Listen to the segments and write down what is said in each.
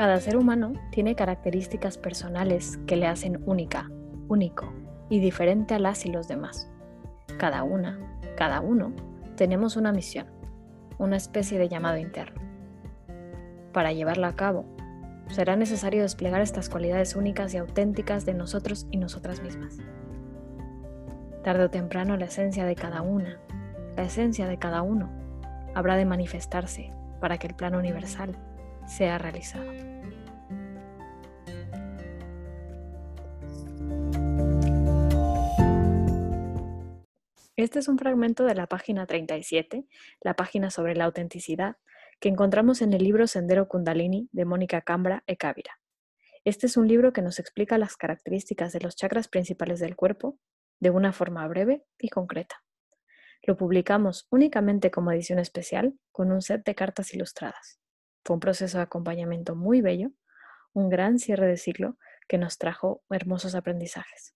Cada ser humano tiene características personales que le hacen única, único y diferente a las y los demás. Cada una, cada uno, tenemos una misión, una especie de llamado interno. Para llevarla a cabo, será necesario desplegar estas cualidades únicas y auténticas de nosotros y nosotras mismas. Tarde o temprano la esencia de cada una, la esencia de cada uno, habrá de manifestarse para que el plano universal sea realizado. Este es un fragmento de la página 37, la página sobre la autenticidad, que encontramos en el libro Sendero Kundalini de Mónica Cambra e Cávira. Este es un libro que nos explica las características de los chakras principales del cuerpo de una forma breve y concreta. Lo publicamos únicamente como edición especial con un set de cartas ilustradas. Fue un proceso de acompañamiento muy bello, un gran cierre de ciclo que nos trajo hermosos aprendizajes.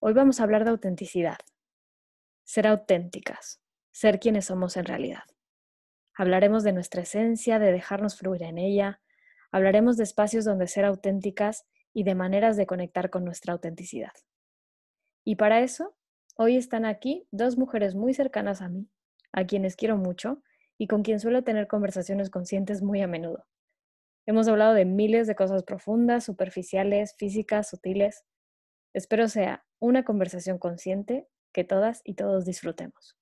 Hoy vamos a hablar de autenticidad, ser auténticas, ser quienes somos en realidad. Hablaremos de nuestra esencia, de dejarnos fluir en ella, hablaremos de espacios donde ser auténticas y de maneras de conectar con nuestra autenticidad. Y para eso, hoy están aquí dos mujeres muy cercanas a mí, a quienes quiero mucho y con quien suelo tener conversaciones conscientes muy a menudo. Hemos hablado de miles de cosas profundas, superficiales, físicas, sutiles. Espero sea una conversación consciente que todas y todos disfrutemos.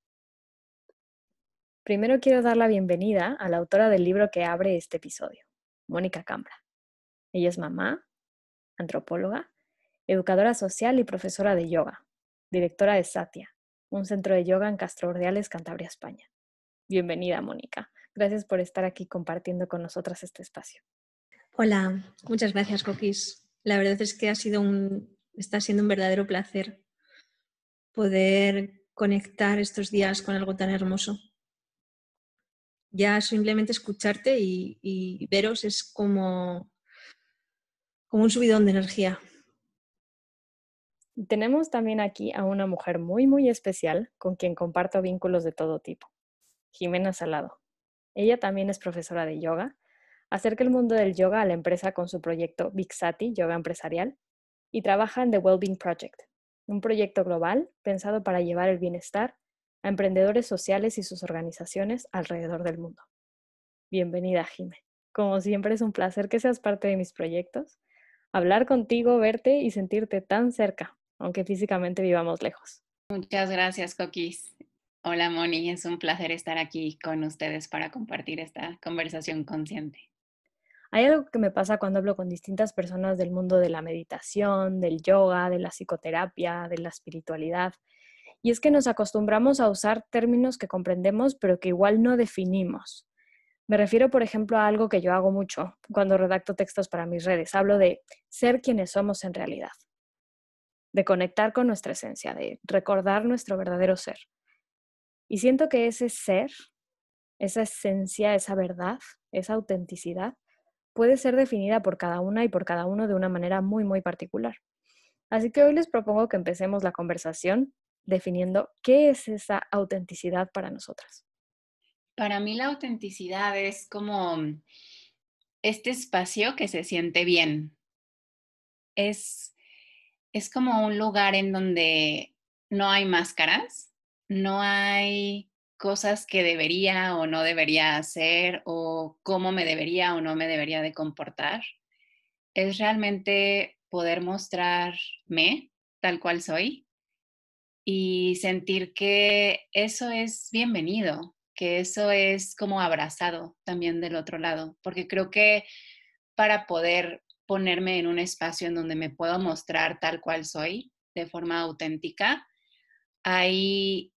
Primero quiero dar la bienvenida a la autora del libro que abre este episodio, Mónica Cambra. Ella es mamá, antropóloga educadora social y profesora de yoga, directora de Satya, un centro de yoga en Castro Ordeales, Cantabria, España. Bienvenida, Mónica. Gracias por estar aquí compartiendo con nosotras este espacio. Hola, muchas gracias, Coquis. La verdad es que ha sido un, está siendo un verdadero placer poder conectar estos días con algo tan hermoso. Ya simplemente escucharte y, y veros es como, como un subidón de energía. Tenemos también aquí a una mujer muy, muy especial con quien comparto vínculos de todo tipo, Jimena Salado. Ella también es profesora de yoga, acerca el mundo del yoga a la empresa con su proyecto Big Sati, Yoga Empresarial, y trabaja en The Wellbeing Project, un proyecto global pensado para llevar el bienestar a emprendedores sociales y sus organizaciones alrededor del mundo. Bienvenida, Jime. Como siempre es un placer que seas parte de mis proyectos, hablar contigo, verte y sentirte tan cerca aunque físicamente vivamos lejos. Muchas gracias, Coquis. Hola, Moni. Es un placer estar aquí con ustedes para compartir esta conversación consciente. Hay algo que me pasa cuando hablo con distintas personas del mundo de la meditación, del yoga, de la psicoterapia, de la espiritualidad. Y es que nos acostumbramos a usar términos que comprendemos pero que igual no definimos. Me refiero, por ejemplo, a algo que yo hago mucho cuando redacto textos para mis redes. Hablo de ser quienes somos en realidad de conectar con nuestra esencia, de recordar nuestro verdadero ser. Y siento que ese ser, esa esencia, esa verdad, esa autenticidad, puede ser definida por cada una y por cada uno de una manera muy, muy particular. Así que hoy les propongo que empecemos la conversación definiendo qué es esa autenticidad para nosotras. Para mí la autenticidad es como este espacio que se siente bien. Es es como un lugar en donde no hay máscaras, no hay cosas que debería o no debería hacer o cómo me debería o no me debería de comportar. Es realmente poder mostrarme tal cual soy y sentir que eso es bienvenido, que eso es como abrazado también del otro lado, porque creo que para poder ponerme en un espacio en donde me puedo mostrar tal cual soy, de forma auténtica, hay,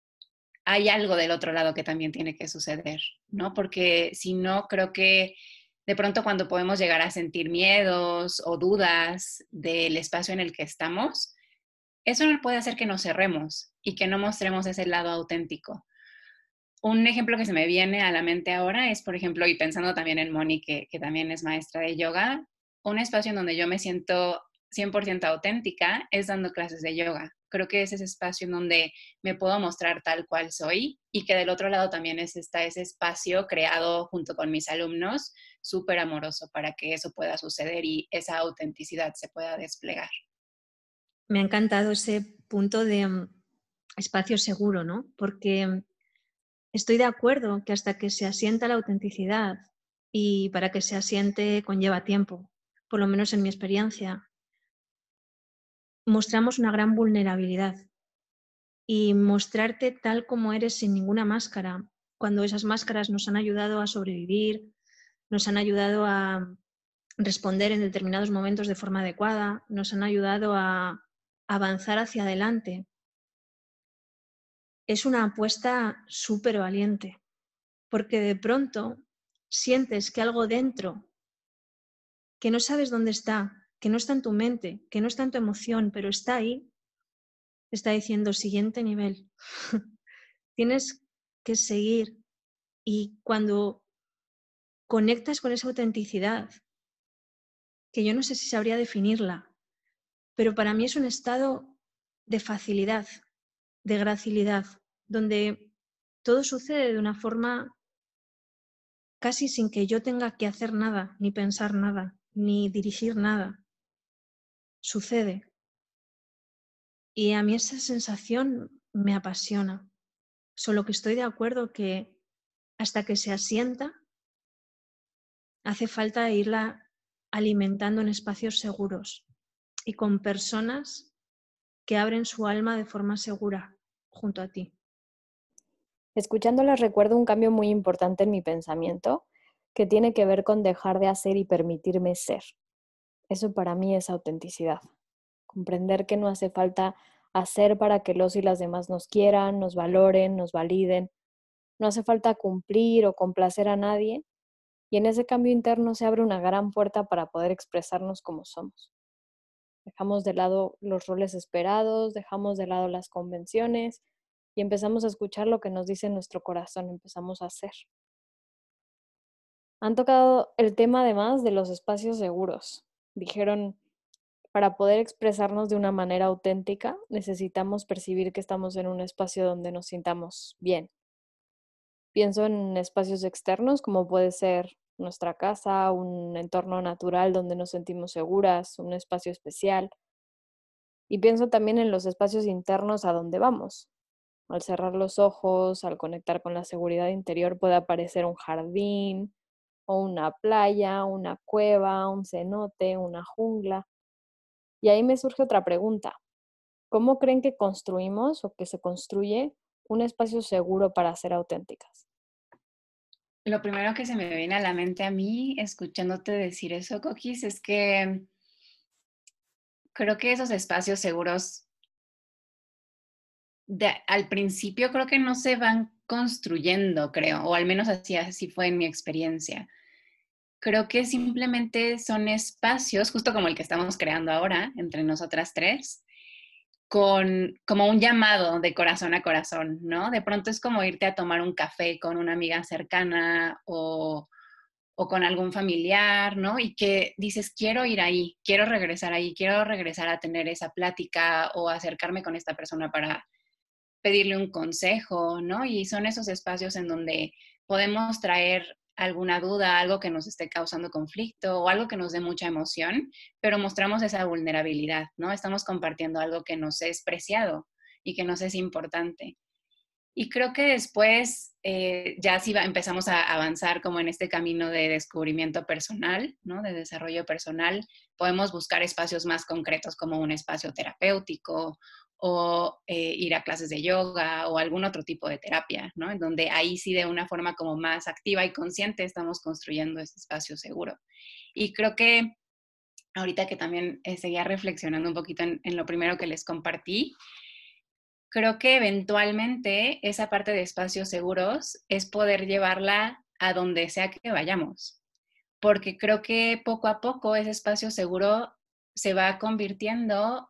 hay algo del otro lado que también tiene que suceder, ¿no? Porque si no, creo que de pronto cuando podemos llegar a sentir miedos o dudas del espacio en el que estamos, eso puede hacer que nos cerremos y que no mostremos ese lado auténtico. Un ejemplo que se me viene a la mente ahora es, por ejemplo, y pensando también en Moni, que, que también es maestra de yoga, un espacio en donde yo me siento 100% auténtica es dando clases de yoga. Creo que es ese espacio en donde me puedo mostrar tal cual soy y que del otro lado también es está ese espacio creado junto con mis alumnos súper amoroso para que eso pueda suceder y esa autenticidad se pueda desplegar. Me ha encantado ese punto de mm, espacio seguro, ¿no? Porque mm, estoy de acuerdo que hasta que se asienta la autenticidad y para que se asiente conlleva tiempo, por lo menos en mi experiencia, mostramos una gran vulnerabilidad y mostrarte tal como eres sin ninguna máscara, cuando esas máscaras nos han ayudado a sobrevivir, nos han ayudado a responder en determinados momentos de forma adecuada, nos han ayudado a avanzar hacia adelante. Es una apuesta súper valiente, porque de pronto sientes que algo dentro, que no sabes dónde está, que no está en tu mente, que no está en tu emoción, pero está ahí, está diciendo siguiente nivel. Tienes que seguir y cuando conectas con esa autenticidad, que yo no sé si sabría definirla, pero para mí es un estado de facilidad, de gracilidad, donde todo sucede de una forma casi sin que yo tenga que hacer nada, ni pensar nada, ni dirigir nada. Sucede. Y a mí esa sensación me apasiona. Solo que estoy de acuerdo que hasta que se asienta, hace falta irla alimentando en espacios seguros y con personas que abren su alma de forma segura junto a ti. Escuchándolas recuerdo un cambio muy importante en mi pensamiento que tiene que ver con dejar de hacer y permitirme ser. Eso para mí es autenticidad comprender que no hace falta hacer para que los y las demás nos quieran, nos valoren, nos validen. No hace falta cumplir o complacer a nadie. Y en ese cambio interno se abre una gran puerta para poder expresarnos como somos. Dejamos de lado los roles esperados, dejamos de lado las convenciones y empezamos a escuchar lo que nos dice nuestro corazón, empezamos a hacer. Han tocado el tema además de los espacios seguros. Dijeron, para poder expresarnos de una manera auténtica, necesitamos percibir que estamos en un espacio donde nos sintamos bien. Pienso en espacios externos como puede ser nuestra casa, un entorno natural donde nos sentimos seguras, un espacio especial. Y pienso también en los espacios internos a donde vamos. Al cerrar los ojos, al conectar con la seguridad interior puede aparecer un jardín o una playa, una cueva, un cenote, una jungla. Y ahí me surge otra pregunta. ¿Cómo creen que construimos o que se construye un espacio seguro para ser auténticas? Lo primero que se me viene a la mente a mí, escuchándote decir eso, Coquis, es que creo que esos espacios seguros al principio creo que no se van construyendo, creo, o al menos así, así fue en mi experiencia creo que simplemente son espacios, justo como el que estamos creando ahora entre nosotras tres, con como un llamado de corazón a corazón, ¿no? De pronto es como irte a tomar un café con una amiga cercana o, o con algún familiar, ¿no? Y que dices, quiero ir ahí, quiero regresar ahí, quiero regresar a tener esa plática o acercarme con esta persona para pedirle un consejo, ¿no? Y son esos espacios en donde podemos traer alguna duda, algo que nos esté causando conflicto o algo que nos dé mucha emoción, pero mostramos esa vulnerabilidad, ¿no? Estamos compartiendo algo que nos es preciado y que nos es importante. Y creo que después eh, ya sí empezamos a avanzar como en este camino de descubrimiento personal, ¿no? de desarrollo personal, podemos buscar espacios más concretos como un espacio terapéutico o eh, ir a clases de yoga o algún otro tipo de terapia, ¿no? En donde ahí sí de una forma como más activa y consciente estamos construyendo ese espacio seguro. Y creo que ahorita que también eh, seguía reflexionando un poquito en, en lo primero que les compartí, creo que eventualmente esa parte de espacios seguros es poder llevarla a donde sea que vayamos, porque creo que poco a poco ese espacio seguro se va convirtiendo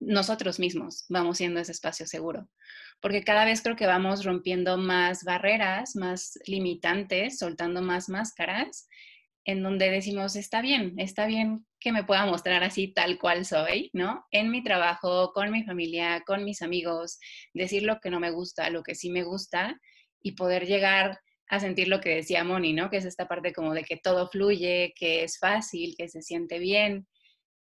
nosotros mismos vamos siendo ese espacio seguro. Porque cada vez creo que vamos rompiendo más barreras, más limitantes, soltando más máscaras, en donde decimos, está bien, está bien que me pueda mostrar así tal cual soy, ¿no? En mi trabajo, con mi familia, con mis amigos, decir lo que no me gusta, lo que sí me gusta y poder llegar a sentir lo que decía Moni, ¿no? Que es esta parte como de que todo fluye, que es fácil, que se siente bien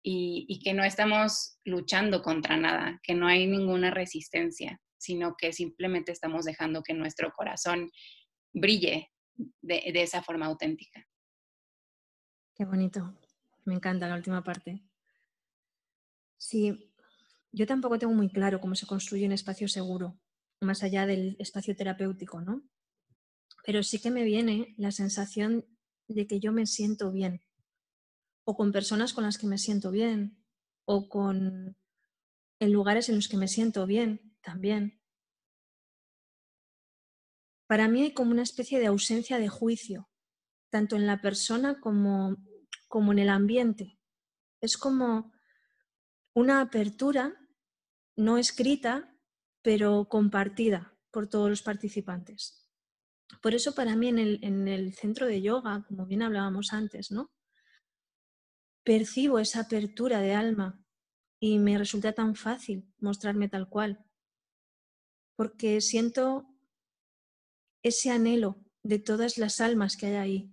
y, que no estamos luchando contra nada, que no hay ninguna resistencia, sino que simplemente estamos dejando que nuestro corazón brille de, esa forma auténtica. Qué bonito. Me encanta la última parte. Sí, yo tampoco tengo muy claro cómo se construye un espacio seguro, más allá del espacio terapéutico, ¿no? pero sí que me viene la sensación de que yo me siento bien, o con personas con las que me siento bien, o con en lugares en los que me siento bien también. Para mí hay como una especie de ausencia de juicio, tanto en la persona como, como en el ambiente. Es como una apertura no escrita, pero compartida por todos los participantes. Por eso para mí en el, centro de yoga, como bien hablábamos antes, ¿no? Percibo esa apertura de alma y me resulta tan fácil mostrarme tal cual, porque siento ese anhelo de todas las almas que hay ahí.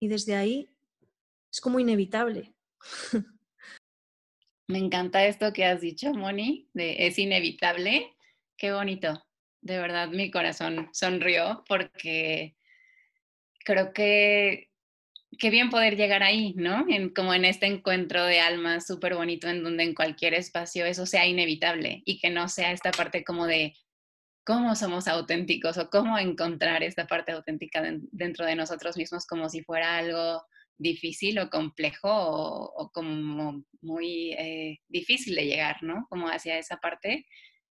Y desde ahí es como inevitable. Me encanta esto que has dicho, Moni, de es inevitable. Qué bonito de verdad mi corazón sonrió porque creo que qué bien poder llegar ahí, ¿no? Como en este encuentro de almas súper bonito en donde en cualquier espacio eso sea inevitable y que no sea esta parte como de cómo somos auténticos o cómo encontrar esta parte auténtica dentro de nosotros mismos como si fuera algo difícil o complejo o, como muy eh, difícil de llegar, ¿no? Como hacia esa parte,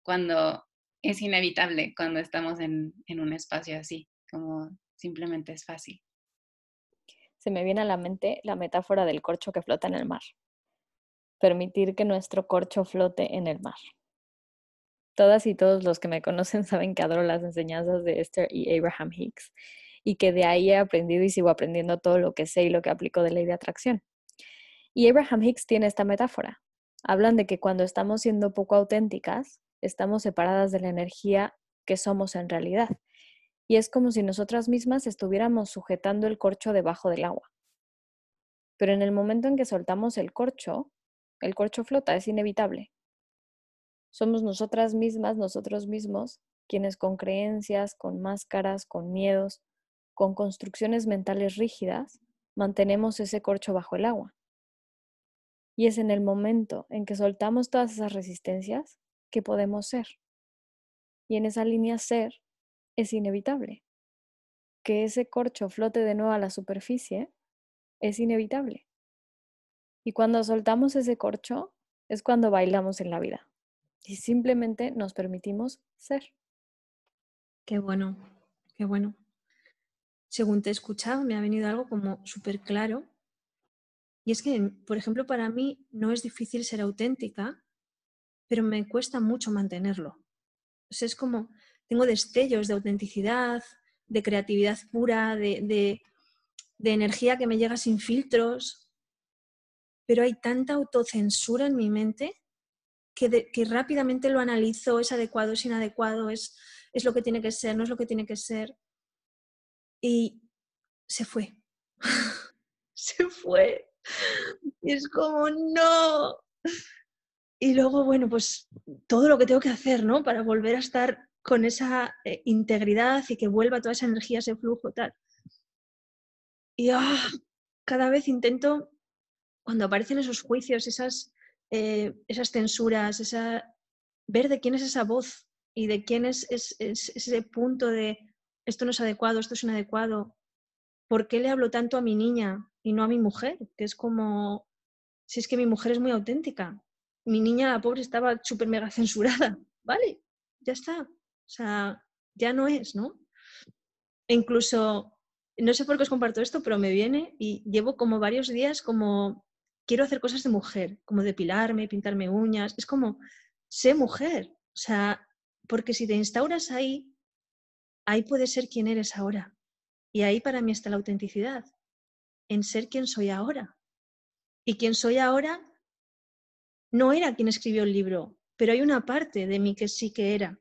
cuando es inevitable cuando estamos en, un espacio así, como simplemente es fácil. Se me viene a la mente la metáfora del corcho que flota en el mar. Permitir que nuestro corcho flote en el mar. Todas y todos los que me conocen saben que adoro las enseñanzas de Esther y Abraham Hicks y que de ahí he aprendido y sigo aprendiendo todo lo que sé y lo que aplico de ley de atracción. Y Abraham Hicks tiene esta metáfora. Hablan de que cuando estamos siendo poco auténticas, estamos separadas de la energía que somos en realidad. Y es como si nosotras mismas estuviéramos sujetando el corcho debajo del agua. Pero en el momento en que soltamos el corcho, el corcho flota, es inevitable. Somos nosotras mismas, nosotros mismos, quienes con creencias, con máscaras, con miedos, con construcciones mentales rígidas, mantenemos ese corcho bajo el agua. Y es en el momento en que soltamos todas esas resistencias que podemos ser. Y en esa línea ser es inevitable. Que ese corcho flote de nuevo a la superficie es inevitable. Y cuando soltamos ese corcho es cuando bailamos en la vida. Y simplemente nos permitimos ser. Qué bueno, qué bueno. Según te he escuchado, me ha venido algo como súper claro. Y es que, por ejemplo, para mí no es difícil ser auténtica pero me cuesta mucho mantenerlo. es como, tengo destellos de autenticidad, de creatividad pura, de, energía que me llega sin filtros, pero hay tanta autocensura en mi mente que, que, rápidamente lo analizo, es adecuado, es inadecuado, es, es lo que tiene que ser, no es lo que tiene que ser. Y se fue. se fue. Es como, no, y luego, bueno, pues todo lo que tengo que hacer, ¿no? Para volver a estar con esa eh, integridad y que vuelva toda esa energía, ese flujo, tal. Y ¡ah! cada vez intento, cuando aparecen esos juicios, esas, eh, esas censuras, esa, ver de quién es esa voz y de quién es, es, ese punto de esto no es adecuado, esto es inadecuado. ¿Por qué le hablo tanto a mi niña y no a mi mujer? Que es como, si es que mi mujer es muy auténtica, mi niña, la pobre, estaba súper mega censurada. Vale, ya está. O sea, ya no es, ¿no? Incluso, no sé por qué os comparto esto, pero me viene y llevo como varios días como, quiero hacer cosas de mujer, como depilarme, pintarme uñas. Es como, sé mujer. O sea, porque si te instauras ahí, ahí puedes ser quien eres ahora. Y ahí para mí está la autenticidad, en ser quien soy ahora. Y quien soy ahora no era quien escribió el libro, pero hay una parte de mí que sí que era.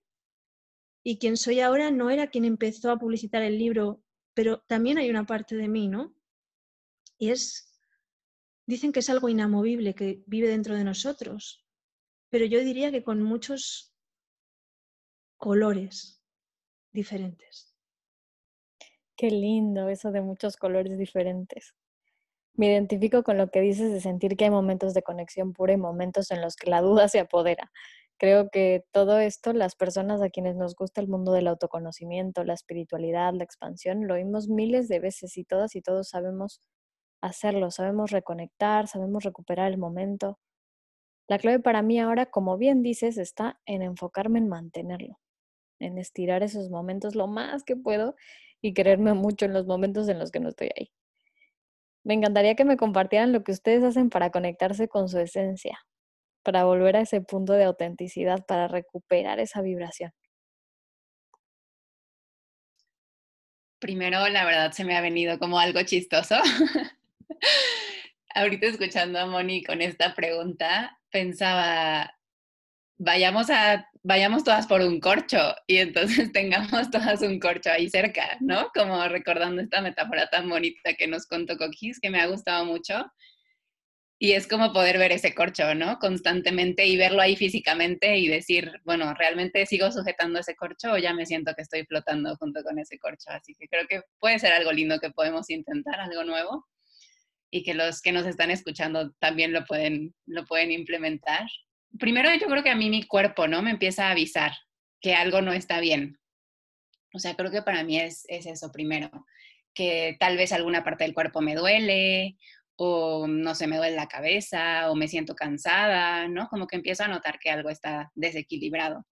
Y quien soy ahora no era quien empezó a publicitar el libro, pero también hay una parte de mí, ¿no? Y es, dicen que es algo inamovible, que vive dentro de nosotros, pero yo diría que con muchos colores diferentes. Qué lindo eso de muchos colores diferentes. Me identifico con lo que dices de sentir que hay momentos de conexión pura y momentos en los que la duda se apodera. Creo que todo esto, las personas a quienes nos gusta el mundo del autoconocimiento, la espiritualidad, la expansión, lo oímos miles de veces y todas y todos sabemos hacerlo, sabemos reconectar, sabemos recuperar el momento. La clave para mí ahora, como bien dices, está en enfocarme en mantenerlo, en estirar esos momentos lo más que puedo y quererme mucho en los momentos en los que no estoy ahí. Me encantaría que me compartieran lo que ustedes hacen para conectarse con su esencia, para volver a ese punto de autenticidad, para recuperar esa vibración? Primero, la verdad, se me ha venido como algo chistoso. Ahorita escuchando a Moni con esta pregunta, pensaba, vayamos a vayamos todas por un corcho y entonces tengamos todas un corcho ahí cerca, ¿no? Como recordando esta metáfora tan bonita que nos contó Coquis, que me ha gustado mucho. Y es como poder ver ese corcho, ¿no? Constantemente y verlo ahí físicamente y decir, bueno, ¿realmente sigo sujetando ese corcho o ya me siento que estoy flotando junto con ese corcho? Así que creo que puede ser algo lindo que podemos intentar, algo nuevo y que los que nos están escuchando también lo pueden, lo pueden implementar. Primero yo creo que a mí mi cuerpo, ¿no? Me empieza a avisar que algo no está bien. O sea, creo que para mí es, es eso primero, que tal vez alguna parte del cuerpo me duele o no sé, me duele la cabeza o me siento cansada, ¿no? Como que empiezo a notar que algo está desequilibrado.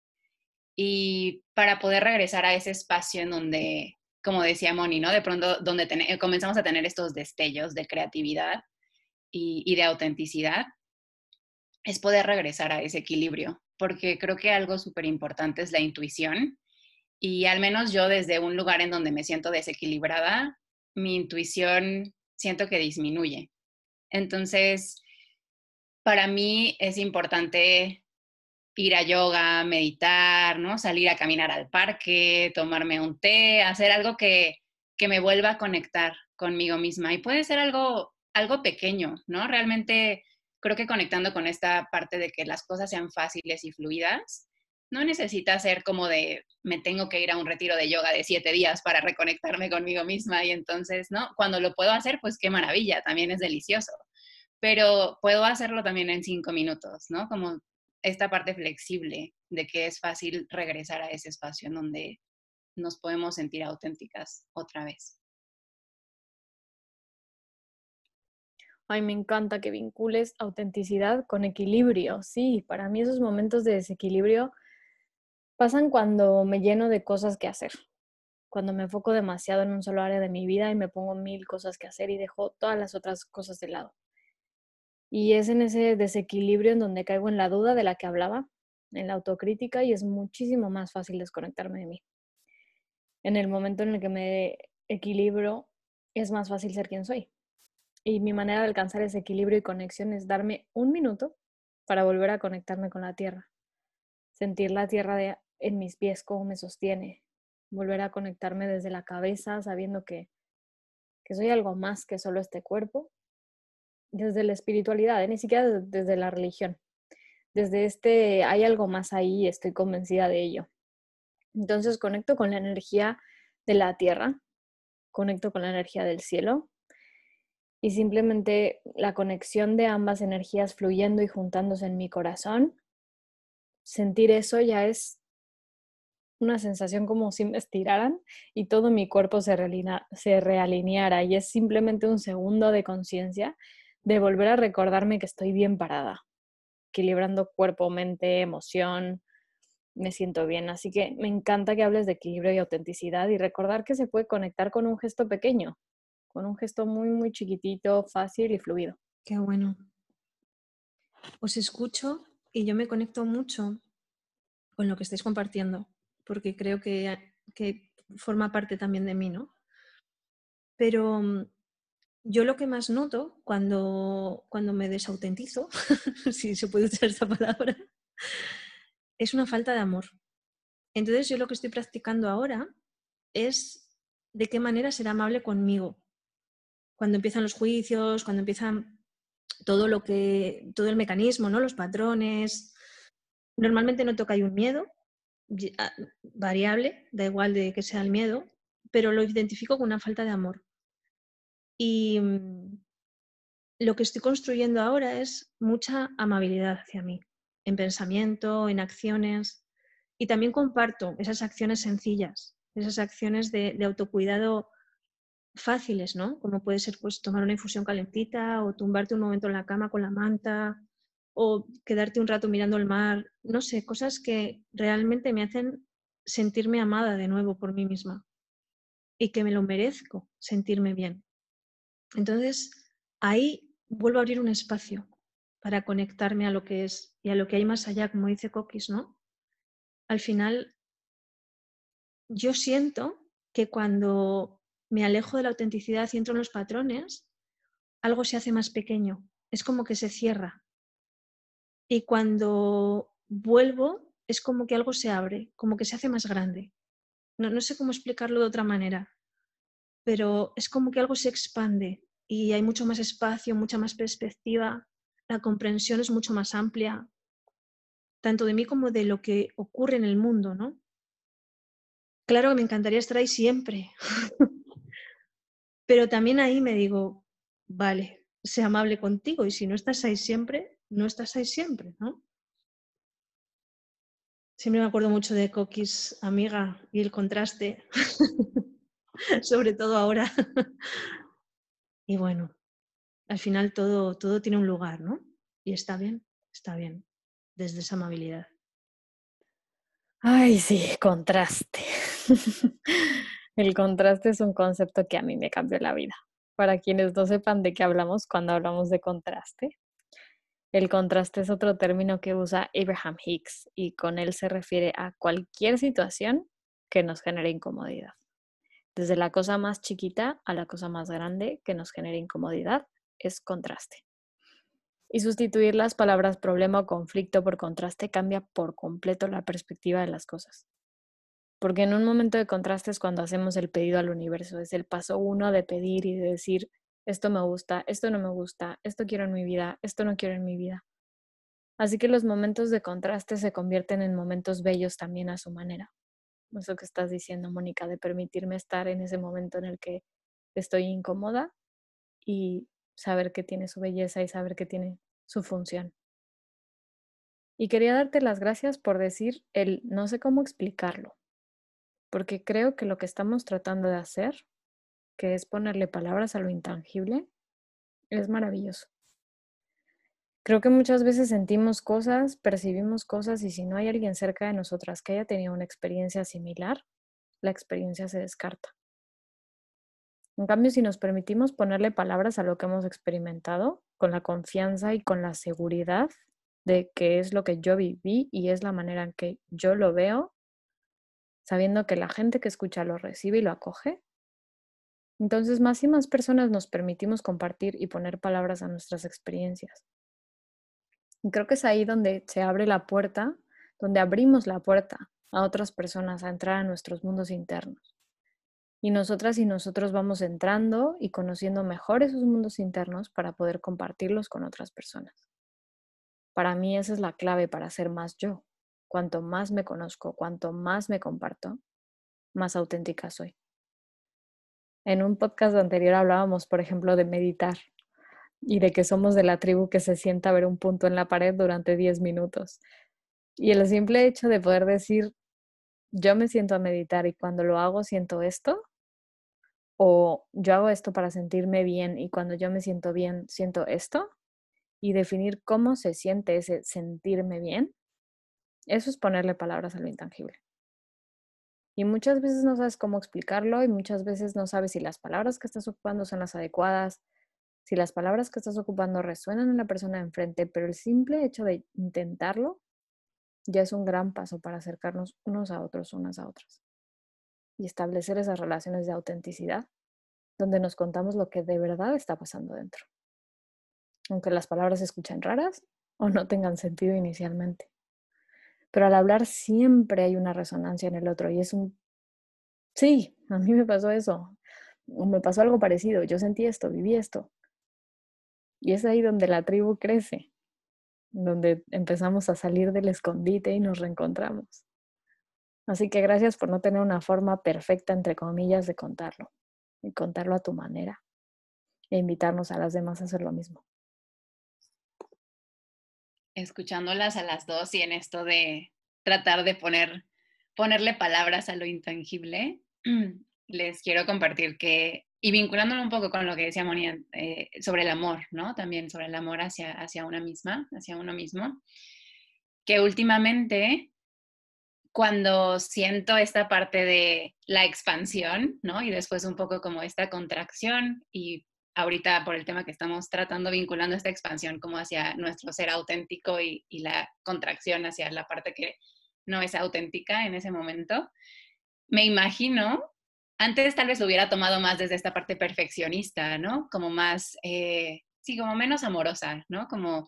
Y para poder regresar a ese espacio en donde, como decía Moni, ¿no? De pronto donde comenzamos a tener estos destellos de creatividad y, y de autenticidad, es poder regresar a ese equilibrio, porque creo que algo súper importante es la intuición. Y al menos yo desde un lugar en donde me siento desequilibrada, mi intuición siento que disminuye. Entonces, para mí es importante ir a yoga, meditar, ¿no? Salir a caminar al parque, tomarme un té, hacer algo que, que me vuelva a conectar conmigo misma. Y puede ser algo, algo pequeño, ¿no? Realmente creo que conectando con esta parte de que las cosas sean fáciles y fluidas, no necesita ser como de me tengo que ir a un retiro de yoga de siete días para reconectarme conmigo misma y entonces, ¿no? Cuando lo puedo hacer, pues qué maravilla, también es delicioso. Pero puedo hacerlo también en cinco minutos, ¿no? Como esta parte flexible de que es fácil regresar a ese espacio en donde nos podemos sentir auténticas otra vez. Ay, me encanta que vincules autenticidad con equilibrio. Sí, para mí esos momentos de desequilibrio pasan cuando me lleno de cosas que hacer, cuando me enfoco demasiado en un solo área de mi vida y me pongo mil cosas que hacer y dejo todas las otras cosas de lado. Y es en ese desequilibrio en donde caigo en la duda de la que hablaba, en la autocrítica y es muchísimo más fácil desconectarme de mí. En el momento en el que me equilibro, es más fácil ser quien soy. Y mi manera de alcanzar ese equilibrio y conexión es darme un minuto para volver a conectarme con la tierra. Sentir la tierra de, en mis pies, cómo me sostiene, volver a conectarme desde la cabeza, sabiendo que, que soy algo más que solo este cuerpo, desde la espiritualidad, ¿eh? ni siquiera desde la religión, desde este, hay algo más ahí, estoy convencida de ello. Entonces conecto con la energía de la tierra, conecto con la energía del cielo y simplemente la conexión de ambas energías fluyendo y juntándose en mi corazón, sentir eso ya es una sensación como si me estiraran y todo mi cuerpo se, se realineara y es simplemente un segundo de conciencia de volver a recordarme que estoy bien parada, equilibrando cuerpo, mente, emoción, me siento bien. Así que me encanta que hables de equilibrio y autenticidad y recordar que se puede conectar con un gesto pequeño, con un gesto muy, muy chiquitito, fácil y fluido. Qué bueno. Os escucho y yo me conecto mucho con lo que estáis compartiendo porque creo que, forma parte también de mí, ¿no? Pero mm, yo lo que más noto cuando, cuando me desautentizo, si se puede usar esa palabra, es una falta de amor. Entonces yo lo que estoy practicando ahora es de qué manera ser amable conmigo. Cuando empiezan los juicios, cuando empiezan todo lo que, todo el mecanismo, ¿no? Los patrones. Normalmente no toca hay un miedo, variable, da igual de que sea el miedo, pero lo identifico con una falta de amor. Y mm, lo que estoy construyendo ahora es mucha amabilidad hacia mí, en pensamiento, en acciones, y también comparto esas acciones sencillas, esas acciones de, autocuidado fáciles, ¿no? Como puede ser pues tomar una infusión calentita o tumbarte un momento en la cama con la manta o quedarte un rato mirando el mar, no sé, cosas que realmente me hacen sentirme amada de nuevo por mí misma y que me lo merezco sentirme bien. Entonces, ahí vuelvo a abrir un espacio para conectarme a lo que es y a lo que hay más allá, como dice Coquis, ¿no? Al final, yo siento que cuando me alejo de la autenticidad y entro en los patrones, algo se hace más pequeño, es como que se cierra. Y cuando vuelvo, es como que algo se abre, como que se hace más grande. No, sé cómo explicarlo de otra manera, pero es como que algo se expande y hay mucho más espacio, mucha más perspectiva, la comprensión es mucho más amplia, tanto de mí como de lo que ocurre en el mundo, ¿no? Claro que me encantaría estar ahí siempre, pero también ahí me digo, vale, sé amable contigo y si no estás ahí siempre, no estás ahí siempre, ¿no? Siempre me acuerdo mucho de Coquis, amiga, y el contraste, sobre todo ahora. y bueno, al final todo, todo tiene un lugar, ¿no? Y está bien, está bien, desde esa amabilidad. Ay, sí, contraste. el contraste es un concepto que a mí me cambió la vida. Para quienes no sepan de qué hablamos cuando hablamos de contraste, el contraste es otro término que usa Abraham Hicks y con él se refiere a cualquier situación que nos genere incomodidad. Desde la cosa más chiquita a la cosa más grande que nos genere incomodidad es contraste. Y sustituir las palabras problema o conflicto por contraste cambia por completo la perspectiva de las cosas. Porque en un momento de contraste es cuando hacemos el pedido al universo, es el paso uno de pedir y de decir, esto me gusta, esto no me gusta, esto quiero en mi vida, esto no quiero en mi vida. Así que los momentos de contraste se convierten en momentos bellos también a su manera. Eso que estás diciendo, Mónica, de permitirme estar en ese momento en el que estoy incómoda y saber que tiene su belleza y saber que tiene su función. Y quería darte las gracias por decir el no sé cómo explicarlo, porque creo que lo que estamos tratando de hacer que es ponerle palabras a lo intangible, es maravilloso. Creo que muchas veces sentimos cosas, percibimos cosas y si no hay alguien cerca de nosotras que haya tenido una experiencia similar, la experiencia se descarta. En cambio, si nos permitimos ponerle palabras a lo que hemos experimentado, con la confianza y con la seguridad de que es lo que yo viví y es la manera en que yo lo veo, sabiendo que la gente que escucha lo recibe y lo acoge, entonces, más y más personas nos permitimos compartir y poner palabras a nuestras experiencias. Y creo que es ahí donde se abre la puerta, donde abrimos la puerta a otras personas a entrar a nuestros mundos internos. Y nosotras y nosotros vamos entrando y conociendo mejor esos mundos internos para poder compartirlos con otras personas. Para mí esa es la clave para ser más yo. Cuanto más me conozco, cuanto más me comparto, más auténtica soy. En un podcast anterior hablábamos, por ejemplo, de meditar y de que somos de la tribu que se sienta a ver un punto en la pared durante 10 minutos. Y el simple hecho de poder decir, yo me siento a meditar y cuando lo hago siento esto, o yo hago esto para sentirme bien y cuando yo me siento bien siento esto, y definir cómo se siente ese sentirme bien, eso es ponerle palabras a lo intangible. Y muchas veces no sabes cómo explicarlo y muchas veces no sabes si las palabras que estás ocupando son las adecuadas, si las palabras que estás ocupando resuenan en la persona de enfrente, pero el simple hecho de intentarlo ya es un gran paso para acercarnos unos a otros, unas a otras. Y establecer esas relaciones de autenticidad donde nos contamos lo que de verdad está pasando dentro. Aunque las palabras se escuchen raras o no tengan sentido inicialmente. Pero al hablar siempre hay una resonancia en el otro y es un, sí, a mí me pasó eso, me pasó algo parecido, yo sentí esto, viví esto. Y es ahí donde la tribu crece, donde empezamos a salir del escondite y nos reencontramos. Así que gracias por no tener una forma perfecta, entre comillas, de contarlo y contarlo a tu manera e invitarnos a las demás a hacer lo mismo escuchándolas a las dos y en esto de tratar de poner, ponerle palabras a lo intangible, les quiero compartir que, y vinculándolo un poco con lo que decía Moni eh, sobre el amor, ¿no? También sobre el amor hacia, hacia una misma, hacia uno mismo, que últimamente cuando siento esta parte de la expansión, ¿no? Y después un poco como esta contracción y ahorita por el tema que estamos tratando, vinculando esta expansión como hacia nuestro ser auténtico y, la contracción hacia la parte que no es auténtica en ese momento. Me imagino, antes tal vez lo hubiera tomado más desde esta parte perfeccionista, ¿no? Como más, eh, sí, como menos amorosa, ¿no? Como,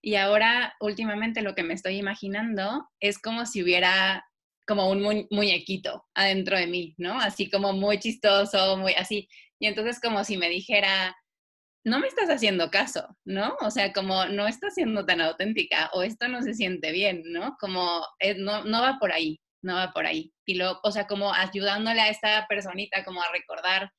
y ahora últimamente lo que me estoy imaginando es como si hubiera como un muñequito adentro de mí, ¿no? Así como muy chistoso, muy así, y entonces como si me dijera, no me estás haciendo caso, ¿no? O sea, como no estás siendo tan auténtica o esto no se siente bien, ¿no? Como eh, no, no va por ahí, no va por ahí. Y lo, o sea, como ayudándole a esta personita como a recordar,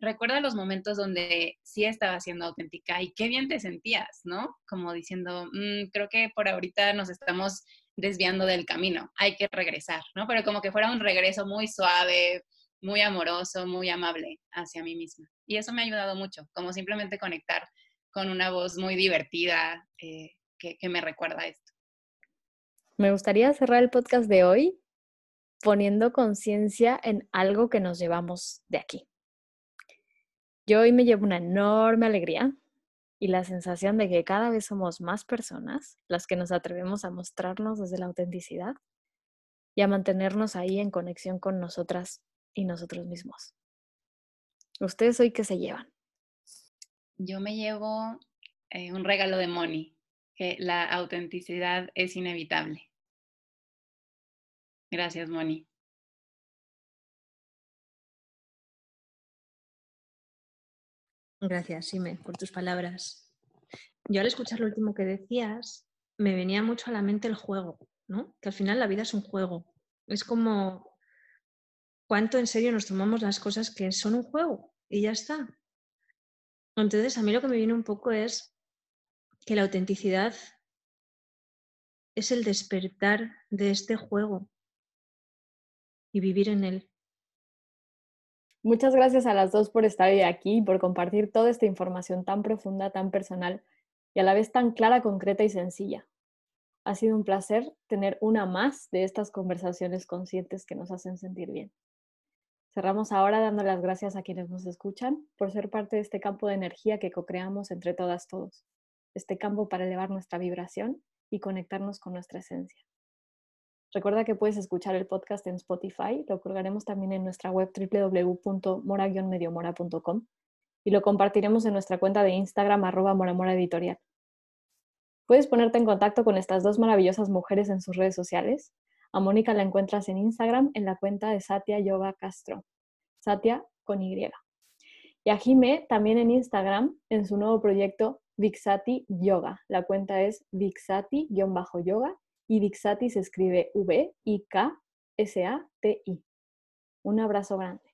recuerda los momentos donde sí estaba siendo auténtica y qué bien te sentías, ¿no? Como diciendo, mm, creo que por ahorita nos estamos desviando del camino, hay que regresar, ¿no? Pero como que fuera un regreso muy suave, muy amoroso, muy amable hacia mí misma. Y eso me ha ayudado mucho, como simplemente conectar con una voz muy divertida eh, que, que me recuerda esto. Me gustaría cerrar el podcast de hoy poniendo conciencia en algo que nos llevamos de aquí. Yo hoy me llevo una enorme alegría y la sensación de que cada vez somos más personas las que nos atrevemos a mostrarnos desde la autenticidad y a mantenernos ahí en conexión con nosotras y nosotros mismos. ¿Ustedes hoy qué se llevan? Yo me llevo eh, un regalo de Moni, que la autenticidad es inevitable. Gracias, Moni. Gracias, Sime, por tus palabras. Yo al escuchar lo último que decías, me venía mucho a la mente el juego, ¿no? Que al final la vida es un juego. Es como cuánto en serio nos tomamos las cosas que son un juego y ya está. Entonces, a mí lo que me viene un poco es que la autenticidad es el despertar de este juego y vivir en él. Muchas gracias a las dos por estar hoy aquí y por compartir toda esta información tan profunda, tan personal y a la vez tan clara, concreta y sencilla. Ha sido un placer tener una más de estas conversaciones conscientes que nos hacen sentir bien. Cerramos ahora dando las gracias a quienes nos escuchan por ser parte de este campo de energía que co-creamos entre todas todos, este campo para elevar nuestra vibración y conectarnos con nuestra esencia. Recuerda que puedes escuchar el podcast en Spotify, lo colgaremos también en nuestra web www.mora-mediomora.com y lo compartiremos en nuestra cuenta de Instagram arroba moramora editorial. Puedes ponerte en contacto con estas dos maravillosas mujeres en sus redes sociales. A Mónica la encuentras en Instagram en la cuenta de Satya Yoga Castro. Satya con Y. Y a Jime también en Instagram en su nuevo proyecto Vixati Yoga. La cuenta es Vixati-yoga y Vixati se escribe V-I-K-S-A-T-I. Un abrazo grande.